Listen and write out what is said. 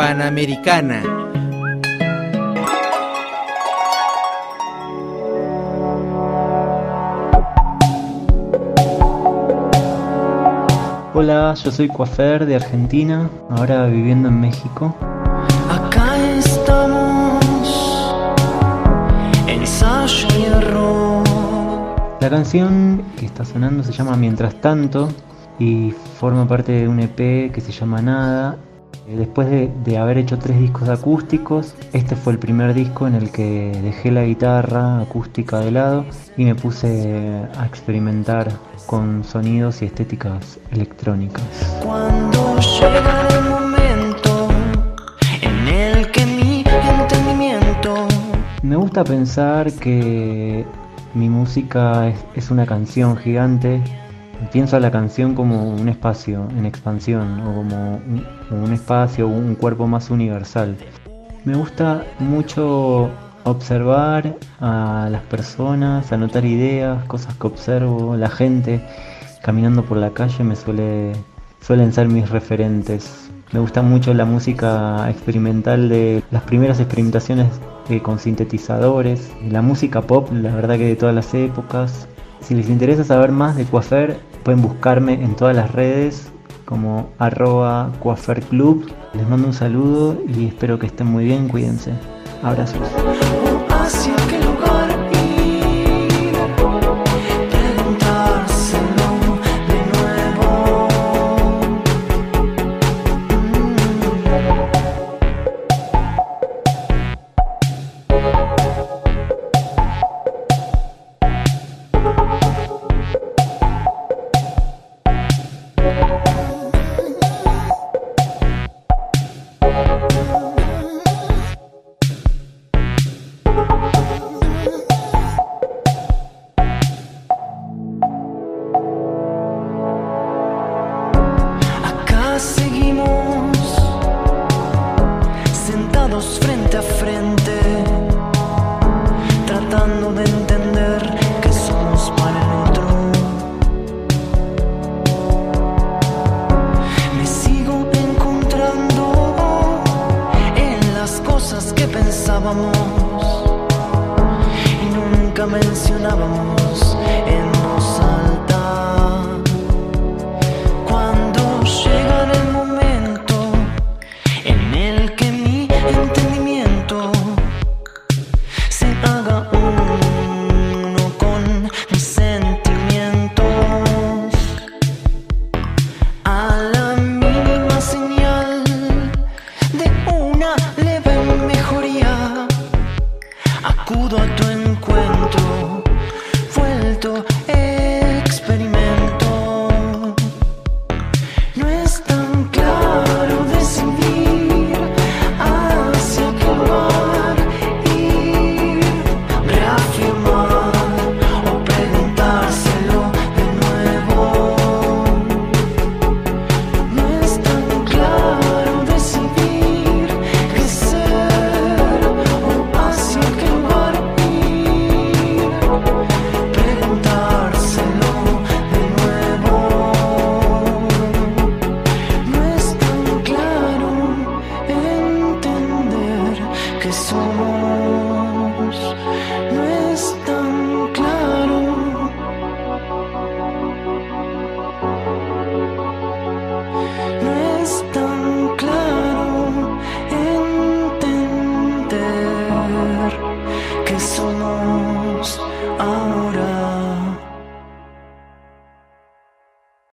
Panamericana. Hola, yo soy Coafer de Argentina, ahora viviendo en México. Acá estamos, ensayo y error. La canción que está sonando se llama Mientras tanto y forma parte de un EP que se llama Nada. Eh, Después de, de haber hecho tres discos acústicos, este fue el primer disco en el que dejé la guitarra acústica de lado y me puse a experimentar con sonidos y estéticas electrónicas. Cuando llega el momento en el que mi entendimiento Me gusta pensar que mi música es, es una canción gigante. Pienso la canción como un espacio en expansión o como un, como un espacio, un cuerpo más universal. Me gusta mucho observar a las personas, anotar ideas, cosas que observo, la gente caminando por la calle me suele suelen ser mis referentes. Me gusta mucho la música experimental de las primeras experimentaciones eh, con sintetizadores, la música pop, la verdad que de todas las épocas. Si les interesa saber más de Coafer, pueden buscarme en todas las redes como arroba Coafer Club. Les mando un saludo y espero que estén muy bien, cuídense. Abrazos. coming momento. que somos no es tan claro. No es tan claro entender que somos.